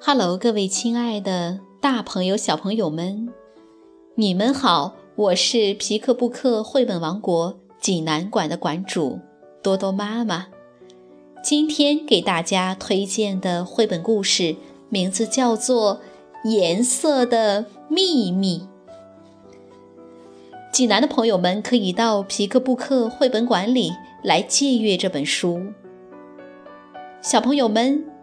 Hello，各位亲爱的大朋友、小朋友们，你们好！我是皮克布克绘本王国济南馆的馆主多多妈妈。今天给大家推荐的绘本故事名字叫做《颜色的秘密》。济南的朋友们可以到皮克布克绘本馆里来借阅这本书。小朋友们。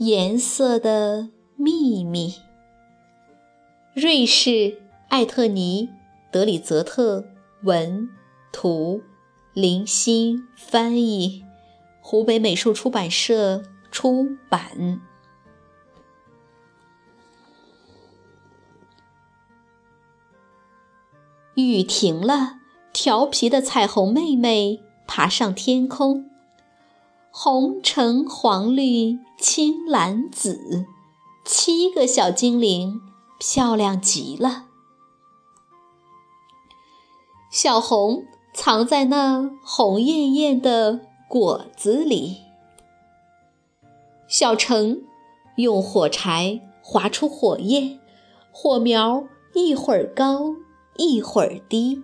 颜色的秘密。瑞士艾特尼德里泽特文图林欣翻译，湖北美术出版社出版。雨停了，调皮的彩虹妹妹爬上天空。红橙黄绿青蓝紫，七个小精灵，漂亮极了。小红藏在那红艳艳的果子里。小橙用火柴划出火焰，火苗一会儿高一会儿低。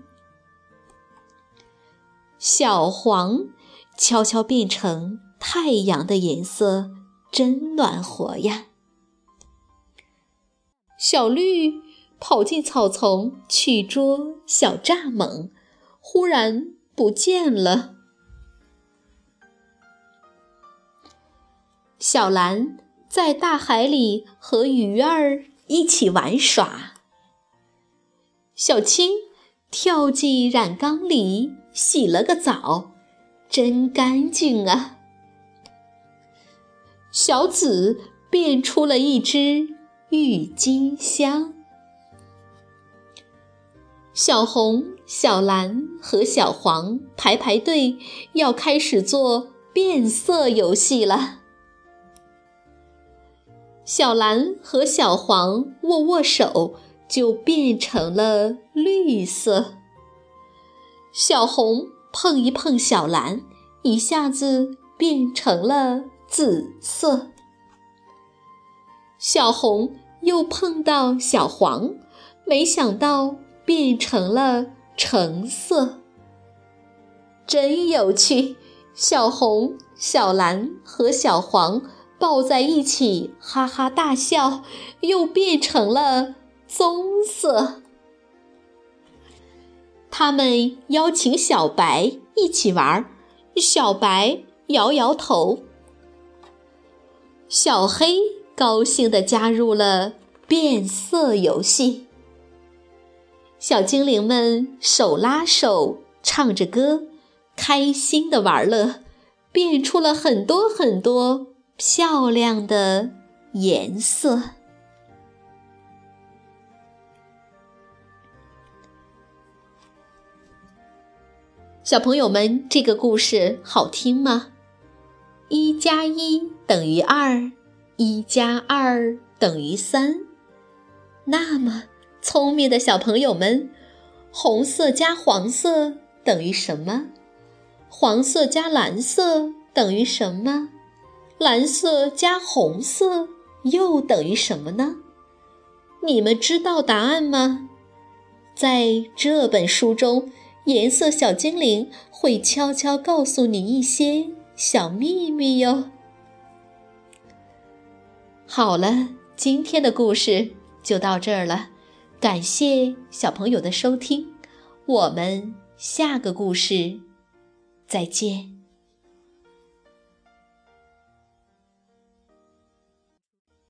小黄。悄悄变成太阳的颜色，真暖和呀！小绿跑进草丛去捉小蚱蜢，忽然不见了。小蓝在大海里和鱼儿一起玩耍。小青跳进染缸里洗了个澡。真干净啊！小紫变出了一只郁金香。小红、小蓝和小黄排排队，要开始做变色游戏了。小蓝和小黄握握手，就变成了绿色。小红。碰一碰小蓝，一下子变成了紫色。小红又碰到小黄，没想到变成了橙色。真有趣！小红、小蓝和小黄抱在一起，哈哈大笑，又变成了棕色。他们邀请小白一起玩，小白摇摇头。小黑高兴地加入了变色游戏。小精灵们手拉手唱着歌，开心地玩乐，变出了很多很多漂亮的颜色。小朋友们，这个故事好听吗？一加一等于二，一加二等于三。那么，聪明的小朋友们，红色加黄色等于什么？黄色加蓝色等于什么？蓝色加红色又等于什么呢？你们知道答案吗？在这本书中。颜色小精灵会悄悄告诉你一些小秘密哟。好了，今天的故事就到这儿了，感谢小朋友的收听，我们下个故事再见。